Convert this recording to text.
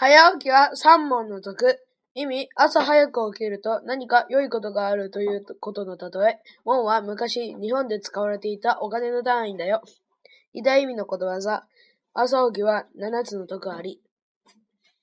早起きは三問の得。意味、朝早く起きると何か良いことがあるということの例え。門は昔、日本で使われていたお金の単位だよ。偉大意味のことわざ。朝起きは七つの得あり。